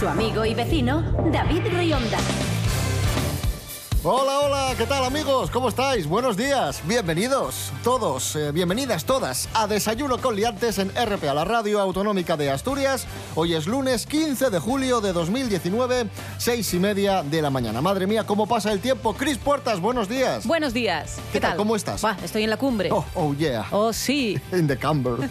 Su amigo y vecino, David Rionda. Hola, hola, ¿qué tal amigos? ¿Cómo estáis? Buenos días, bienvenidos todos, eh, bienvenidas todas a Desayuno con Liantes en RPA, la radio autonómica de Asturias. Hoy es lunes 15 de julio de 2019, seis y media de la mañana. Madre mía, ¿cómo pasa el tiempo? Cris Puertas, buenos días. Buenos días. ¿Qué, ¿Qué tal? ¿Cómo estás? Estoy en la cumbre. Oh, oh, yeah. Oh, sí. In the camber.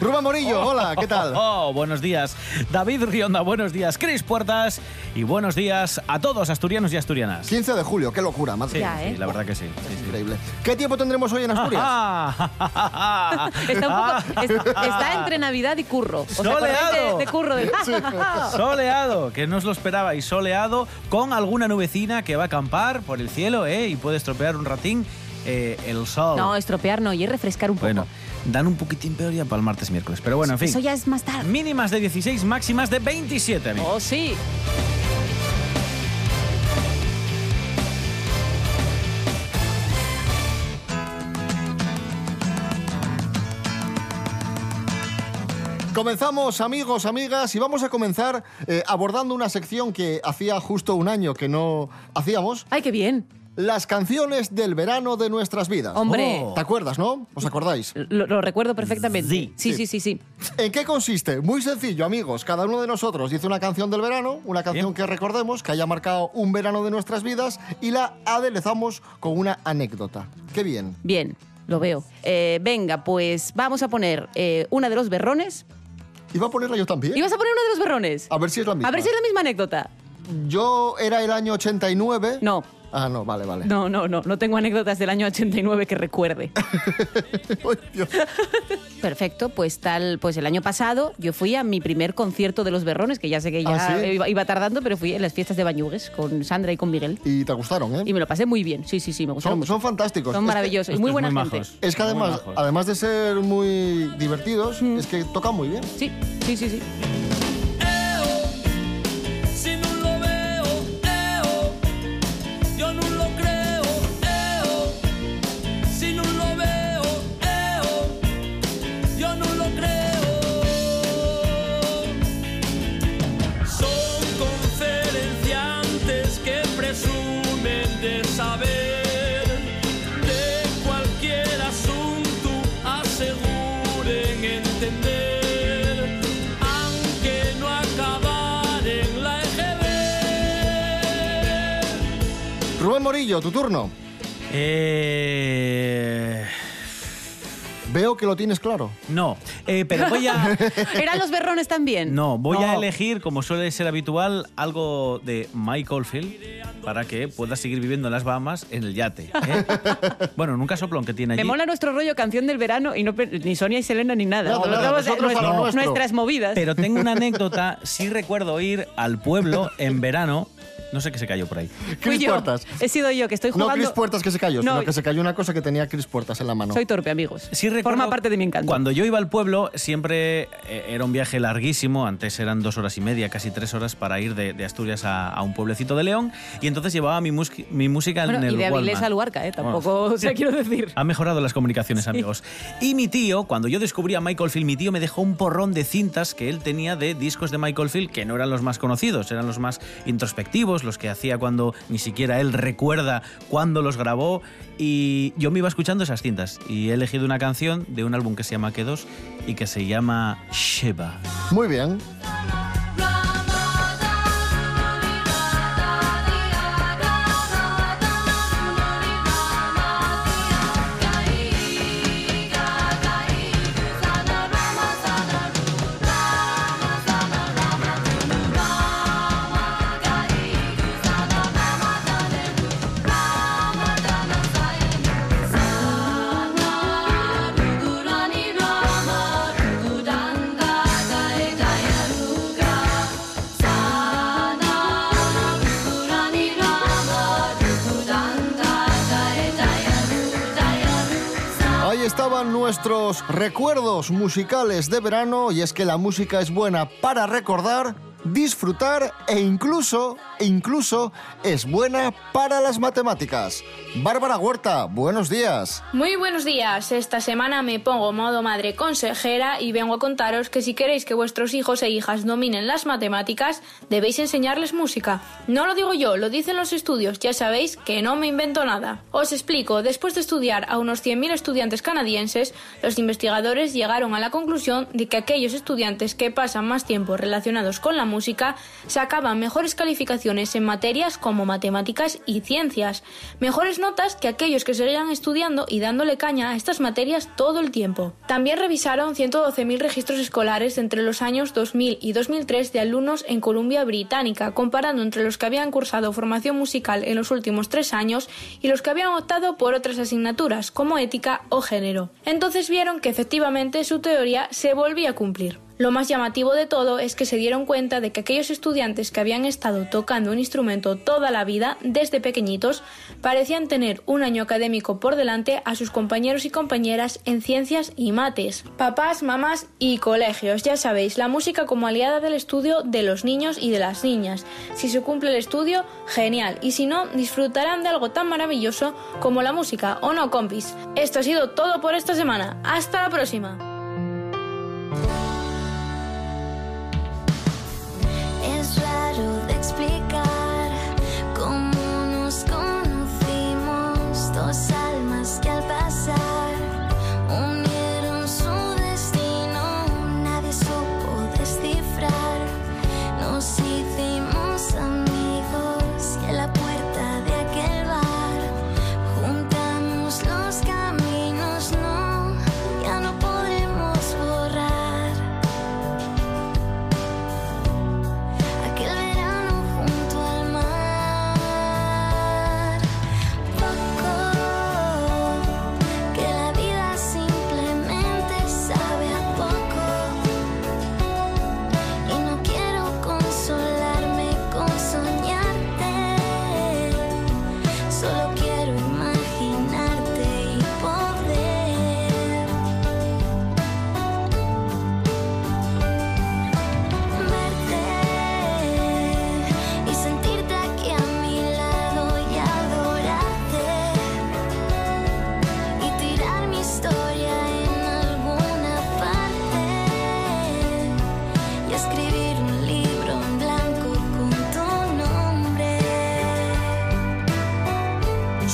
Rubén Morillo, hola, ¿qué tal? Oh, buenos días. David Rionda, buenos días. Cris Puertas y buenos días a todos asturianos y asturianas. 15 de julio, qué locura, madre Sí. Ya, ¿eh? sí, la verdad que sí. sí, sí. Increíble. ¿Qué tiempo tendremos hoy en Asturias? Está, un poco, es- está entre Navidad y curro. ¿Os acordáis Soleado. De, de curro. del- Soleado, que no os lo esperaba, y soleado con alguna nubecina que va a acampar por el cielo ¿eh? y puede estropear un ratín eh, el sol. No, estropear no, y refrescar un poco. bueno, dan un poquitín peor ya para el martes miércoles, pero bueno, en fin. Eso ya es más tarde. Mínimas de 16, máximas de 27, amigos. Oh, sí. Comenzamos, amigos, amigas, y vamos a comenzar eh, abordando una sección que hacía justo un año que no hacíamos, Ay, qué bien. las canciones del verano de nuestras vidas. Hombre. ¿Te acuerdas, no? ¿Os acordáis? Lo, lo recuerdo perfectamente. Sí. sí, sí, sí. sí. ¿En qué consiste? Muy sencillo, amigos. Cada uno de nosotros dice una canción del verano, una canción Bien. que recordemos, que haya marcado un verano de nuestras vidas, y la aderezamos con una anécdota. Qué bien. Bien, lo veo. Eh, venga, pues vamos a poner eh, una de los berrones. ¿Iba a ponerla yo también? ¿Y vas a poner una de los berrones? A ver si es la misma. A ver si es la misma anécdota. Yo era el año 89. No. Ah, no, vale, vale. No, no, no, no tengo anécdotas del año 89 que recuerde. Ay, Dios. Perfecto, pues tal, pues el año pasado yo fui a mi primer concierto de los Berrones, que ya sé que ya ¿Ah, sí? iba, iba tardando, pero fui en las fiestas de Bañugues con Sandra y con Miguel. Y te gustaron, ¿eh? Y me lo pasé muy bien, sí, sí, sí, me gustaron Son, mucho. son fantásticos. Son Es que- maravillosos y muy buena muy gente. majos. Es que además, además de ser muy divertidos, es que tocan muy bien. Sí, sí, sí, sí. Tu turno. Eh, Veo que lo tienes claro. no, eh, pero voy a... ¿Eran los Berrones también? No, voy a No. elegir, como suele ser habitual, algo de Mike Oldfield para que pueda seguir viviendo en las Bahamas en el yate. ¿eh? bueno, en un casoplón que tiene allí. Me mola nuestro rollo canción del verano y no ni Sonia y Selena ni nada. A- a nuestro- nuestro. nuestras movidas. Pero tengo una anécdota, sí recuerdo ir al pueblo en verano, no sé qué se cayó por ahí. Fui Cris yo. Puertas. He sido yo que estoy No jugando. Cris Puertas que se cayó, No, sino que se cayó una cosa que tenía Cris Puertas en la mano. Soy torpe, amigos. Sí recuerdo Forma parte de mi encanto. Cuando yo iba al pueblo, siempre eh, era un viaje larguísimo. Antes eran dos horas y media, casi tres horas para ir de, de Asturias a, a un pueblecito de León. Y entonces llevaba mi, mus- mi música Bueno, en el y de Avilés Walkman. a Luarca, ¿eh? Tampoco, Bueno, o sea, quiero decir. Han mejorado las comunicaciones, amigos. Y mi tío, cuando yo descubrí a Michael Field, mi tío me dejó un porrón de cintas que él tenía de discos de Michael Field, que no eran los más conocidos, eran los más introspectivos, los que hacía cuando ni siquiera él recuerda cuándo los grabó. Y yo me iba escuchando esas cintas. Y he elegido una canción de un álbum que se llama Que2 y que se llama Sheba. Muy bien. Nuestros recuerdos musicales de verano y es que la música es buena para recordar, disfrutar e incluso, incluso es buena para las matemáticas. Bárbara Huerta, buenos días. Muy buenos días. Esta semana me pongo modo madre consejera y vengo a contaros que si queréis que vuestros hijos e hijas dominen las matemáticas, debéis enseñarles música. No lo digo yo, lo dicen los estudios. Ya sabéis que no me invento nada. Os explico. Después de estudiar a unos 100.000 estudiantes canadienses, los investigadores llegaron a la conclusión de que aquellos estudiantes que pasan más tiempo relacionados con la música sacaban mejores calificaciones en materias como matemáticas y ciencias, mejores notas que aquellos que seguían estudiando y dándole caña a estas materias todo el tiempo. También revisaron 112.000 registros escolares entre los años 2000 y 2003 de alumnos en Columbia Británica, comparando entre los que habían cursado formación musical en los últimos tres años y los que habían optado por otras asignaturas como ética o género. Entonces vieron que efectivamente su teoría se volvía a cumplir. Lo más llamativo de todo es que se dieron cuenta de que aquellos estudiantes que habían estado tocando un instrumento toda la vida, desde pequeñitos, parecían tener un año académico por delante a sus compañeros y compañeras en ciencias y mates. Papás, mamás y colegios, ya sabéis, la música como aliada del estudio de los niños y de las niñas. Si se cumple el estudio, genial, y si no, disfrutarán de algo tan maravilloso como la música, ¿o no, compis? Esto ha sido todo por esta semana. Hasta la próxima.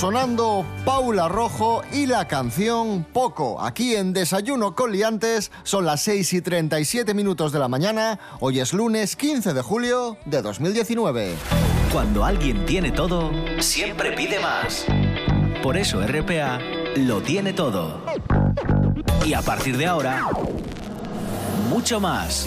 Sonando Paula Rojo y la canción Poco. Aquí en Desayuno con Liantes son las 6 y 37 minutos de la mañana. Hoy es lunes 15 de julio de 2019. Cuando alguien tiene todo, siempre pide más. Por eso RPA lo tiene todo. Y a partir de ahora, mucho más.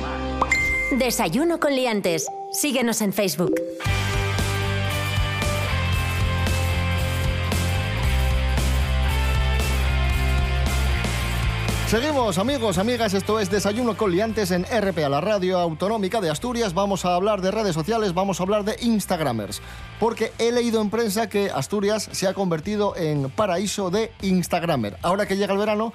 Desayuno con liantes. Síguenos en Facebook. Seguimos, amigos, amigas, esto es Desayuno con Liantes en RPA, la radio autonómica de Asturias. Vamos a hablar de redes sociales, vamos a hablar de Instagramers, porque he leído en prensa que Asturias se ha convertido en paraíso de Instagramer. Ahora que llega el verano,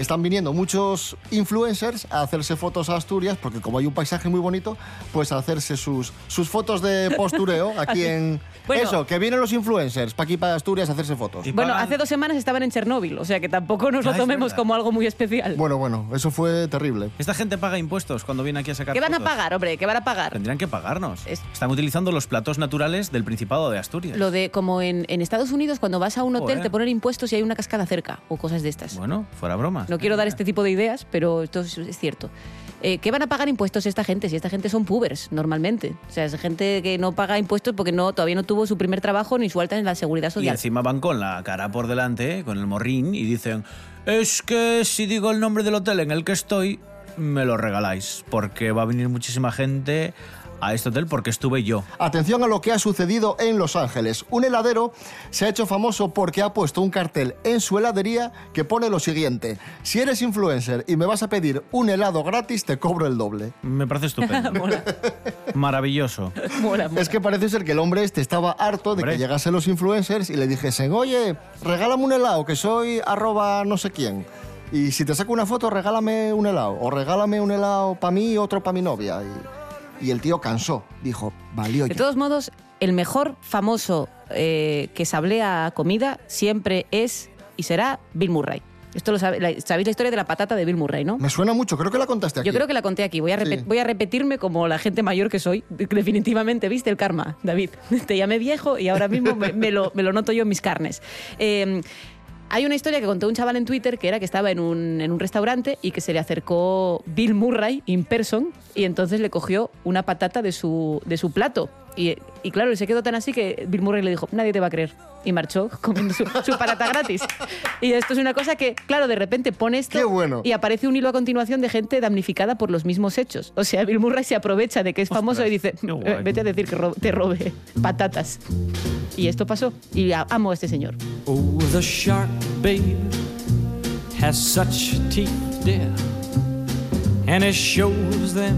están viniendo muchos influencers a hacerse fotos a Asturias, porque como hay un paisaje muy bonito, pues a hacerse sus, sus fotos de postureo aquí en... Bueno. Eso, que vienen los influencers para aquí, para Asturias, a hacerse fotos. Y Bueno, hace dos semanas estaban en Chernóbil, o sea que tampoco nos Ah, lo es tomemos como algo muy especial. Bueno, bueno, eso fue terrible. Esta gente paga impuestos cuando viene aquí a sacar ¿Qué van a pagar, hombre? ¿Qué van a pagar? Tendrían que pagarnos. Es- Están utilizando los platos naturales del Principado de Asturias. Lo de como en, en Estados Unidos, cuando vas a un hotel Joder. te ponen impuestos y hay una cascada cerca o cosas de estas. Bueno, fuera broma. No quiero dar este tipo de ideas, pero esto es, es cierto. Eh, ¿Qué van a pagar impuestos esta gente? Si esta gente son pubers, normalmente. O sea, es gente que no paga impuestos porque no, todavía no tuvo su primer trabajo ni su alta en la seguridad Y social. encima van con la cara por delante, con el morrín, y dicen, es que si digo el nombre del hotel en el que estoy, me lo regaláis, porque va a venir muchísima gente a este hotel porque estuve yo. Atención a lo que ha sucedido en Los Ángeles. Un heladero se ha hecho famoso porque ha puesto un cartel en su heladería que pone lo siguiente. Si eres influencer y me vas a pedir un helado gratis, te cobro el doble. Me parece estupendo. Maravilloso. Es que parece ser que el hombre este estaba harto de Hombre. que llegasen los influencers y le dijesen, oye, regálame un helado, que soy arroba no sé quién. Y si te saco una foto, regálame un helado. O regálame un helado para mí y otro para mi novia. Y, y el tío cansó. Dijo, valió De ya. todos modos, el mejor famoso eh, que sablea a comida siempre es y será Bill Murray. Esto lo sabe- la- sabéis la historia de la patata de Bill Murray, ¿no? Me suena mucho, creo que la contaste aquí. Yo creo que la conté aquí. Voy a, Sí. voy a repetirme como la gente mayor que soy. Definitivamente, ¿viste el karma, David? Te llamé viejo y ahora mismo me, me lo, me lo noto yo en mis carnes. Eh, hay una historia que contó un chaval en Twitter que era que estaba en un, en un restaurante y que se le acercó Bill Murray in person y entonces le cogió una patata de su, de su plato. Y, y claro, se quedó tan así que Bill Murray le dijo, nadie te va a creer. Y marchó comiendo su, su patata gratis. Y esto es una cosa que, claro, de repente pone esto Qué bueno. y aparece un hilo a continuación de gente damnificada por los mismos hechos. O sea, Bill Murray se aprovecha de que es famoso y dice. "Eh, vete a decir que ro- te robe patatas. Y esto pasó. Y amo a este señor. Oh, the shark, babe, has such teeth, dear, and it shows them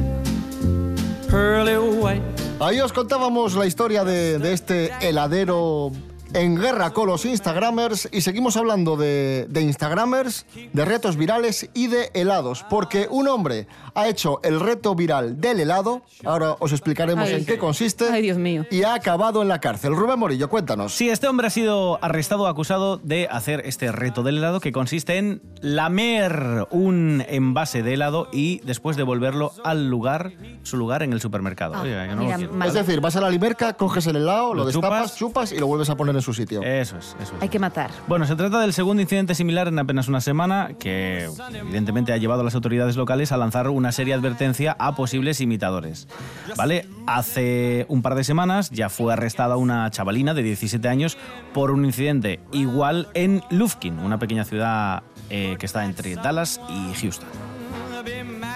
pearly white. Ahí os contábamos la historia de, de este heladero en guerra con los Instagramers y seguimos hablando de, de Instagramers, de retos virales y de helados, porque un hombre ha hecho el reto viral del helado, ahora os explicaremos Ay. en qué consiste, Ay, Dios mío. y ha acabado en la cárcel. Rubén Morillo, cuéntanos. Sí, este hombre ha sido arrestado acusado de hacer este reto del helado que consiste en lamer un envase de helado y después devolverlo al lugar, su lugar en el supermercado. Ah, Oye, no mira. Es decir, vas a la limerca, coges el helado, lo, Lo destapas, chupas. chupas y lo vuelves a poner en su sitio. Eso es, eso es. Hay que matar. Bueno, se trata del segundo incidente similar en apenas una semana que evidentemente ha llevado a las autoridades locales a lanzar una seria advertencia a posibles imitadores. ¿Vale? Hace un par de semanas ya fue arrestada una chavalina de 17 años por un incidente igual en Lufkin, una pequeña ciudad eh, que está entre Dallas y Houston.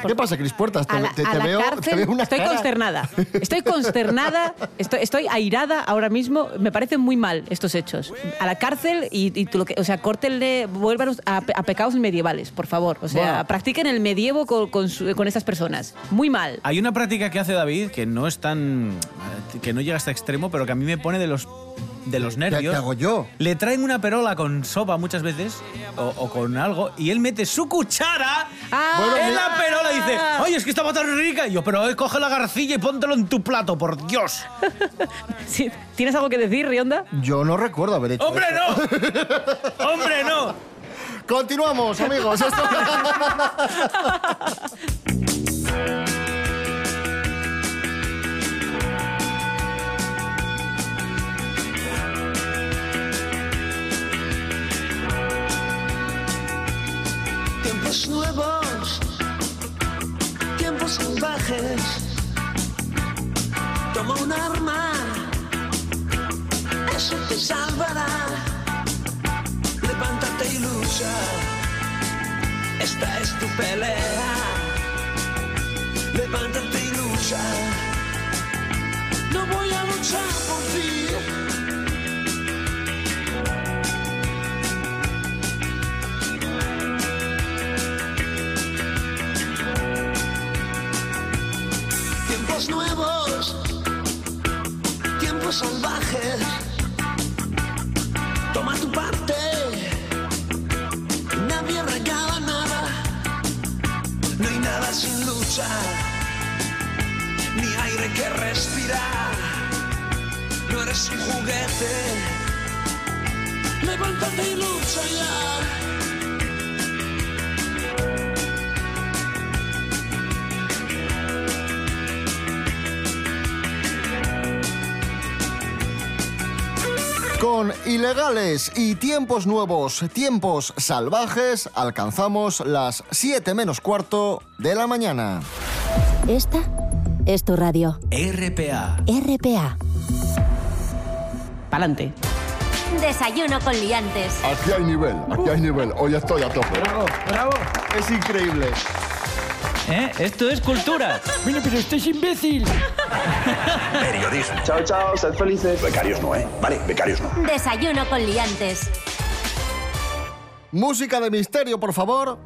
¿Qué pasa, Cris Puertas? Te, A la, te- a te la veo, cárcel te veo una estoy cara- consternada. Estoy consternada, estoy, estoy airada ahora mismo. Me parecen muy mal estos hechos. A la cárcel y, y tú lo que, o sea, córtenle, vuelvan a, a pecados medievales, por favor. O sea, Bueno. practiquen el medievo con, con, su- con estas personas. Muy mal. Hay una práctica que hace David que no es tan. que no llega a este extremo, pero que a mí me pone de los. De los ¿Qué, nervios. qué hago yo? Le traen una perola con sopa muchas veces, o, o con algo, y él mete su cuchara Ah. Bueno, en la perola y dice, ¡ay, es que estaba tan rica! Y yo, pero eh, coge la garcilla y póntelo en tu plato, por Dios. Sí, ¿Tienes algo que decir, Rionda? Yo no recuerdo haber hecho ¡Hombre, esto. no! ¡Hombre, no! Continuamos, amigos. Esto- Tiempos nuevos, tiempos salvajes. Toma un arma, eso te salvará. Levántate y lucha, esta es tu pelea. Levántate y lucha. No voy a luchar por ti. Tiempos nuevos, tiempos salvajes. Toma tu parte, nadie regala nada. No hay nada sin lucha, ni aire que respirar. No eres un juguete, levántate y lucha ya. Con ilegales y tiempos nuevos, tiempos salvajes, alcanzamos las 7 menos cuarto de la mañana. Esta es tu radio. RPA. RPA. Pa'lante. Desayuno con liantes. Aquí hay nivel, aquí hay nivel. Hoy estoy a tope. Bravo, bravo. Es increíble. ¿Eh? Esto es cultura. Bueno, pero usted es imbécil. Periodismo. Chao, chao, sed felices. Becarios no, ¿eh? Vale, becarios no. Desayuno con liantes. Música de misterio, por favor.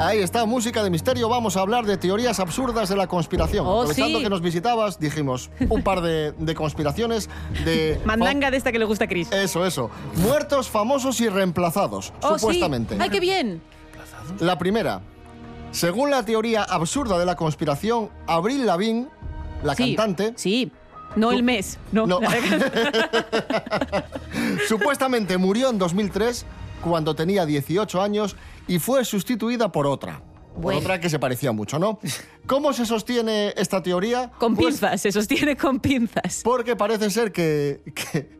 Ahí está, música de misterio. Vamos a hablar de teorías absurdas de la conspiración. Oh, Aprovechando sí. que nos visitabas, dijimos un par de, de conspiraciones de... Mandanga de esta que le gusta a Chris. Eso, eso. Muertos, famosos y reemplazados, Oh, supuestamente. sí. ¡Ay, qué bien! La primera. Según la teoría absurda de la conspiración, Avril Lavigne, la Sí, cantante, Sí. No el mes. No. No. supuestamente murió en 2003 cuando tenía 18 años y fue sustituida por otra. Por otra que se parecía mucho, ¿no? ¿Cómo se sostiene esta teoría? con Pues pinzas. Se sostiene con pinzas. porque parece ser que, que,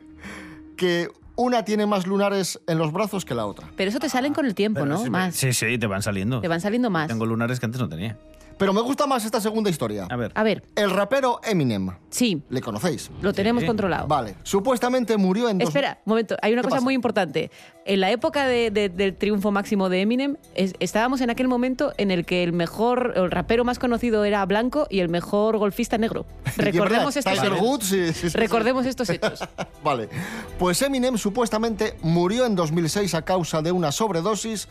que una tiene más lunares en los brazos que la otra. Pero eso te salen con el tiempo, ¿no? Sí, Más. Sí, sí, te van saliendo. Te van saliendo más. Tengo lunares que antes no tenía. Pero me gusta más esta segunda historia. A ver. A ver, El rapero Eminem. sí, ¿Le conocéis? lo tenemos Sí. controlado. Vale. Supuestamente murió en... dos- Espera, un momento. Hay una ¿Qué cosa pasa? muy importante. En la época de- de- del triunfo máximo de Eminem, es- estábamos en aquel momento en el que el mejor, el rapero más conocido era blanco y el mejor golfista negro. Recordemos estos Tiger hechos. Woods, sí, sí, sí, Recordemos estos hechos. Vale. Pues Eminem supuestamente murió en 2006 a causa de una sobredosis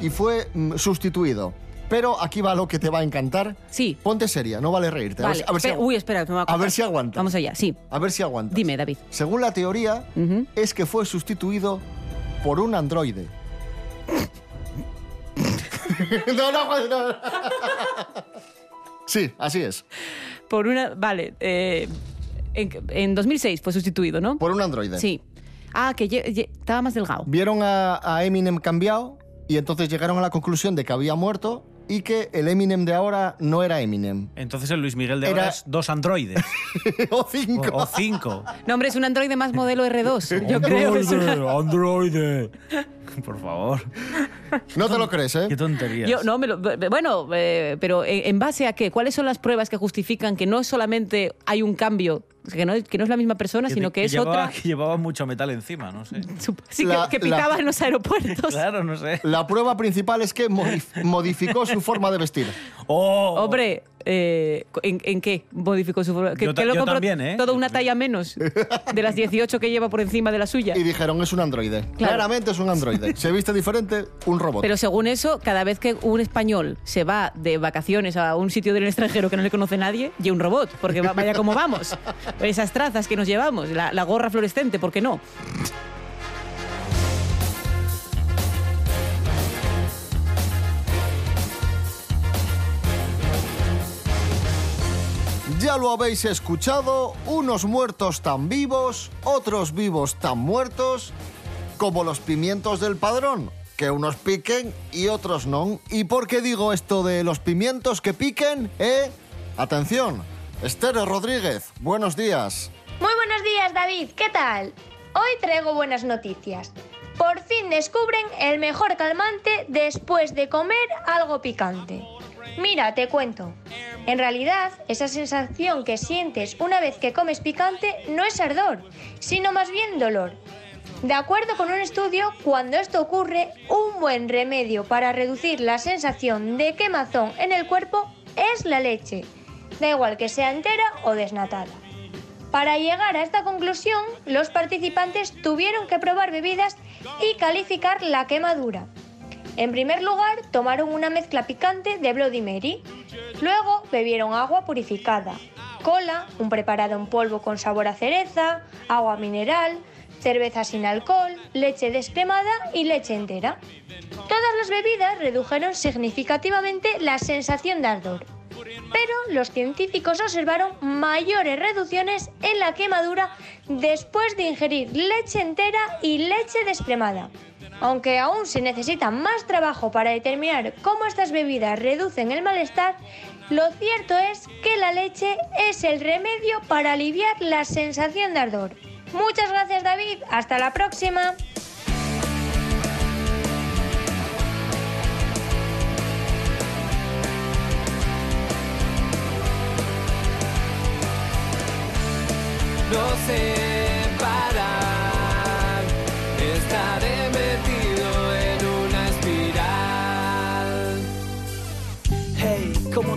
y fue mm, sustituido. Pero aquí va lo que te va a encantar. Sí. Ponte seria, no vale reírte. A ver si- a si uy, espera, me va a acordar. ver si aguantas. Vamos allá, sí. A ver si aguantas. Dime, David. Según la teoría, es que fue sustituido por un androide. no, no, no, no. Sí, así es. Por una. Vale. eh, en, en 2006 fue sustituido, ¿no? Por un androide. Sí. Ah, que estaba más delgado. Vieron a, a Eminem cambiado y entonces llegaron a la conclusión de que había muerto y que el Eminem de ahora no era Eminem. Entonces el Luis Miguel de Era- ahora es dos androides. o cinco. O, o cinco. No, hombre, es un androide más modelo R2. Yo creo que es una- androide. Por favor. No te lo crees, ¿eh? Qué tonterías. Yo, no, me lo- bueno, eh, pero ¿en en base a qué? ¿Cuáles son las pruebas que justifican que no solamente hay un cambio, que no, es- que no es la misma persona, sino que, es llevaba, otra? que llevaba mucho metal encima, no sé. Sí, que- La- que, la- pitaba en los aeropuertos. Claro, no sé. La prueba principal es que modif- modificó su forma de vestir. ¡Oh! Hombre, eh, ¿en, en qué modificó su forma? ¿Que, Yo ta- que lo yo compró también, ¿eh? Todo una talla menos de las 18 que lleva por encima de la suya. Y dijeron, es un androide. Claro. Claramente es un androide. Se viste diferente, un robot. Pero según eso, cada vez que un español se va de vacaciones a un sitio del extranjero que no le conoce nadie, y un robot, porque va- vaya como vamos. Esas trazas que nos llevamos, la, la gorra fluorescente, ¿por qué no? Ya lo habéis escuchado, unos muertos tan vivos, otros vivos tan muertos, como los pimientos del padrón, que unos piquen y otros no. ¿Y por qué digo esto de los pimientos que piquen? ¿Eh? Atención, Esther Rodríguez, buenos días. Muy buenos días, David. ¿Qué tal? Hoy traigo buenas noticias. Por fin descubren el mejor calmante después de comer algo picante. Mira, te cuento. En realidad, esa sensación que sientes una vez que comes picante no es ardor, sino más bien dolor. De acuerdo con un estudio, cuando esto ocurre, un buen remedio para reducir la sensación de quemazón en el cuerpo es la leche. Da igual que sea entera o desnatada. Para llegar a esta conclusión, los participantes tuvieron que probar bebidas y calificar la quemadura. En primer lugar, tomaron una mezcla picante de Bloody Mary. Luego bebieron agua purificada, cola, un preparado en polvo con sabor a cereza, agua mineral, cerveza sin alcohol, leche descremada y leche entera. Todas las bebidas redujeron significativamente la sensación de ardor. Pero los científicos observaron mayores reducciones en la quemadura después de ingerir leche entera y leche descremada. Aunque aún se necesita más trabajo para determinar cómo estas bebidas reducen el malestar, Lo cierto es que la leche es el remedio para aliviar la sensación de ardor. Muchas gracias David, hasta la próxima.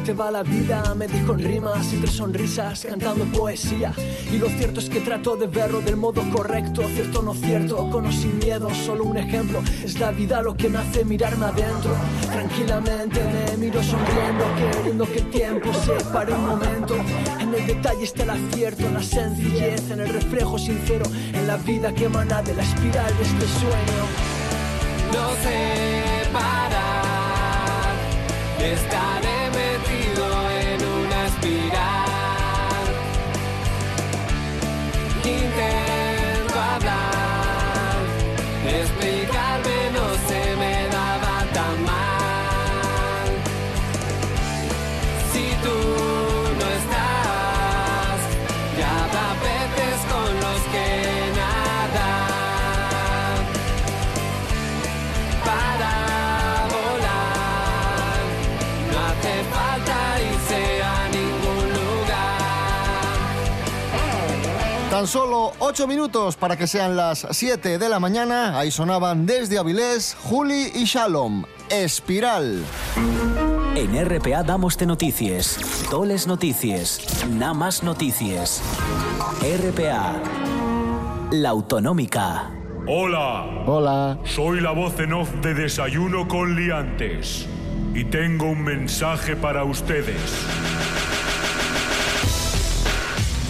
Te va la vida? Me dijo en rimas, entre sonrisas, cantando poesía. Y lo cierto es que trato de verlo del modo correcto, cierto no cierto, con o sin miedo, solo un ejemplo. Es la vida lo que me hace mirarme adentro. Tranquilamente me miro sonriendo, queriendo que el tiempo se pare un momento. En el detalle está el acierto, la sencillez, en el reflejo sincero, en la vida que emana de la espiral de este sueño. No sé parar. Metido Tan solo 8 minutos para que sean las 7 de la mañana. Ahí sonaban desde Avilés, Juli y Shalom. Espiral. En RPA damos-te notícies, toles notícies, nada más notícies. RPA, la autonómica. Hola. Hola. Soy la voz en off de Desayuno con Liantes. Y tengo un mensaje para ustedes.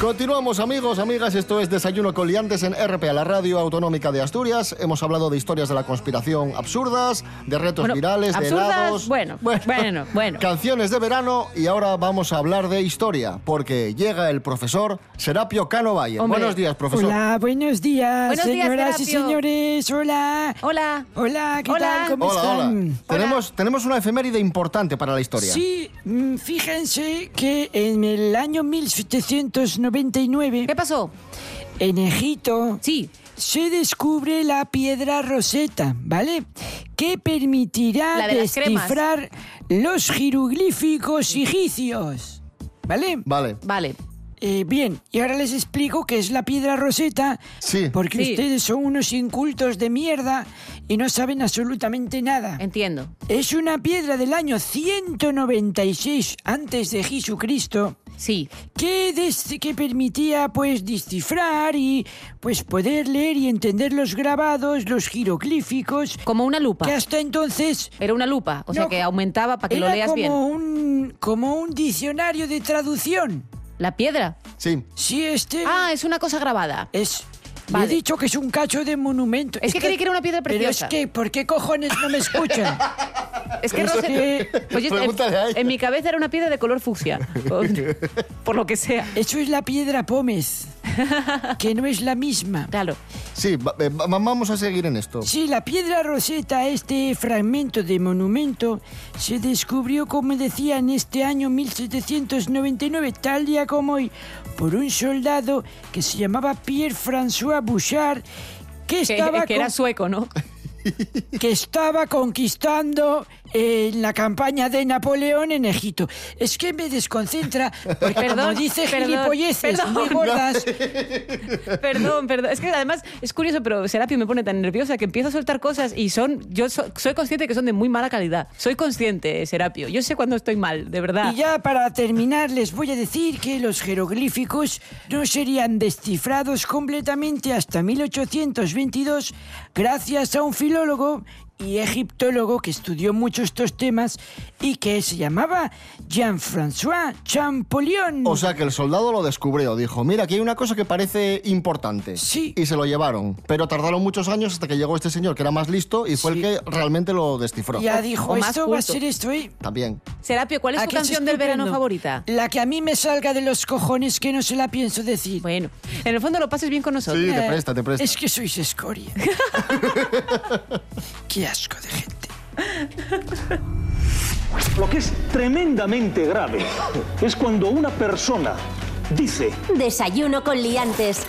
Continuamos amigos, amigas, esto es Desayuno con Liantes en RPA, la radio autonómica de Asturias. Hemos hablado de historias de la conspiración absurdas, de retos Bueno, virales, de absurdas, helados, bueno, bueno, bueno. canciones de verano y ahora vamos a hablar de historia, porque llega el profesor Serapio Cano Valle. Hombre. Buenos días, profesor. Hola, buenos días, Buenos días, señoras y señores. Hola. Hola. Hola, ¿qué Hola. tal? ¿Cómo Hola, hola. están? Tenemos, tenemos una efeméride importante para la historia. Sí, mm, fíjense que en el año 1799... ¿Qué pasó? En Egipto... Sí. Se descubre la piedra roseta, ¿vale? Que permitirá de descifrar los jeroglíficos egipcios. ¿Vale? Vale. Vale. Eh, bien, y ahora les explico qué es la piedra roseta. Sí. Porque Sí. ustedes son unos incultos de mierda y no saben absolutamente nada. Entiendo. Es una piedra del año 196 antes de Jesucristo. Sí. Que, des- que permitía pues descifrar y pues poder leer y entender los grabados, los jeroglíficos. Como una lupa. Que hasta entonces Era una lupa, o sea que aumentaba para que lo era leas como bien. un como un diccionario de traducción. ¿La piedra? Sí. Sí, este Ah, es una cosa grabada. es Vale. He dicho que es un cacho de monumento. Es que creí que era una piedra preciosa. Pero es que, ¿por qué cojones no me escuchan? Es que Rosetta- que- Pues en, en mi cabeza era una piedra de color fucsia. Por, lo que sea. Eso es la piedra pómez, que no es la misma. Claro. Sí, va- eh, va- vamos a seguir en esto. Sí, la piedra roseta, este fragmento de monumento, se descubrió, como decía, en este año 1799, tal día como hoy, por un soldado que se llamaba Pierre-François Bouchard, que Que, estaba, que era con- sueco, ¿no? que estaba conquistando en la campaña de Napoleón en Egipto. Es que me desconcentra porque Perdón, como dice perdón, gilipolleces perdón. muy gordas. Perdón, perdón. Es que además es curioso, pero Serapio me pone tan nerviosa que empiezo a soltar cosas y son. Yo so- soy consciente que son de muy mala calidad. Soy consciente, Serapio. Yo sé cuando estoy mal, de verdad. Y ya para terminar les voy a decir que los jeroglíficos no serían descifrados completamente hasta 1822 gracias a un filólogo y egiptólogo que estudió mucho estos temas y que se llamaba Jean-François Champollion. O sea que el soldado lo descubrió, dijo, mira, aquí hay una cosa que parece importante. Sí. Y se lo llevaron. Pero tardaron muchos años hasta que llegó este señor, que era más listo, y fue el que realmente lo descifró. ya dijo, O más esto va a ser esto, ¿eh? También. Serapio, ¿cuál es ¿A tu canción del verano favorita? La que a mí me salga de los cojones que no se la pienso decir. Bueno, en el fondo lo pases bien con nosotros. Sí, te Eh, presta, te presta. Es que sois escoria. Qué asco de gente. Lo que es tremendamente grave es cuando una persona dice Desayuno con liantes.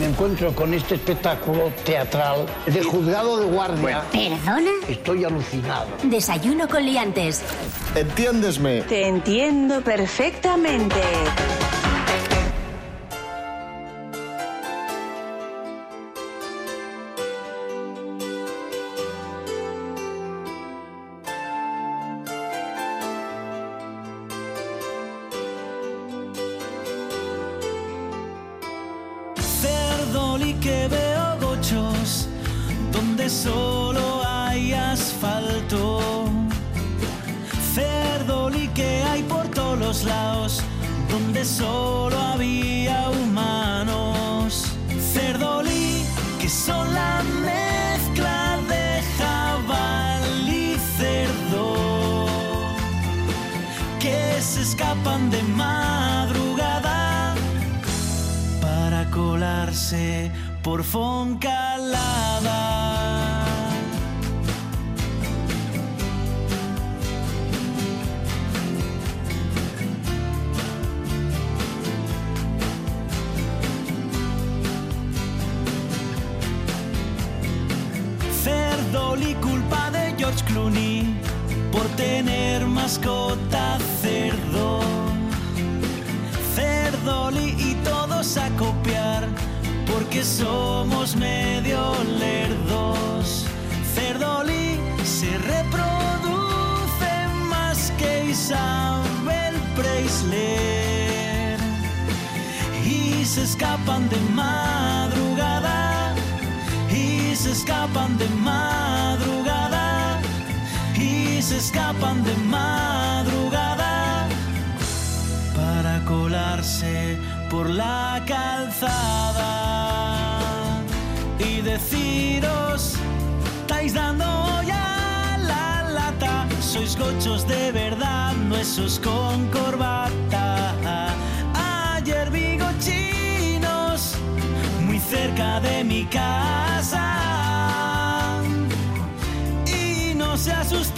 Me encuentro con este espectáculo teatral de juzgado de guardia. ¿Perdona? Estoy alucinado. Desayuno con liantes. Entiéndesme. Te entiendo perfectamente. Donde solo había humanos. Cerdoli que son la mezcla de jabalí y cerdo que se escapan de madrugada para colarse por Foncalada. Cerdoli culpa de George Clooney por tener mascota cerdo. Cerdoli y todos a copiar porque somos medio lerdos. Cerdoli se reproduce más que Isabel Preisler y se escapan de madrugada se escapan de madrugada y se escapan de madrugada para colarse por la calzada y deciros estáis dando ya la lata sois gochos de verdad no esos con corbata cerca de mi casa. Y no se asustaron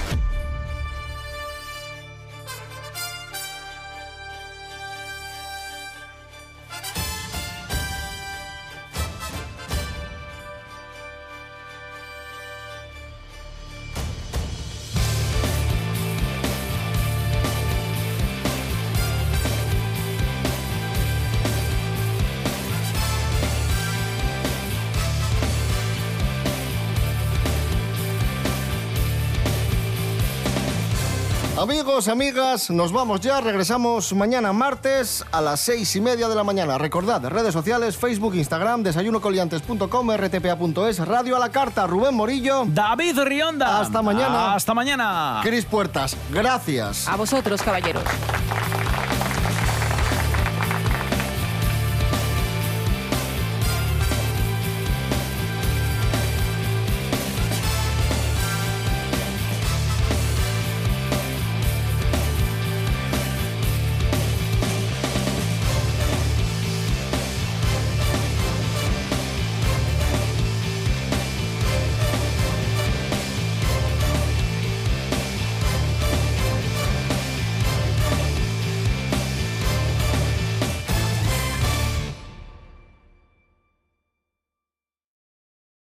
Amigos, amigas, nos vamos ya. Regresamos mañana martes a las seis y media de la mañana. Recordad, redes sociales, Facebook, Instagram, desayunocoliantes.com, rtpa.es, Radio a la Carta, Rubén Morillo. David Rionda. Hasta mañana. Hasta mañana. Cris Puertas, gracias. A vosotros, caballeros.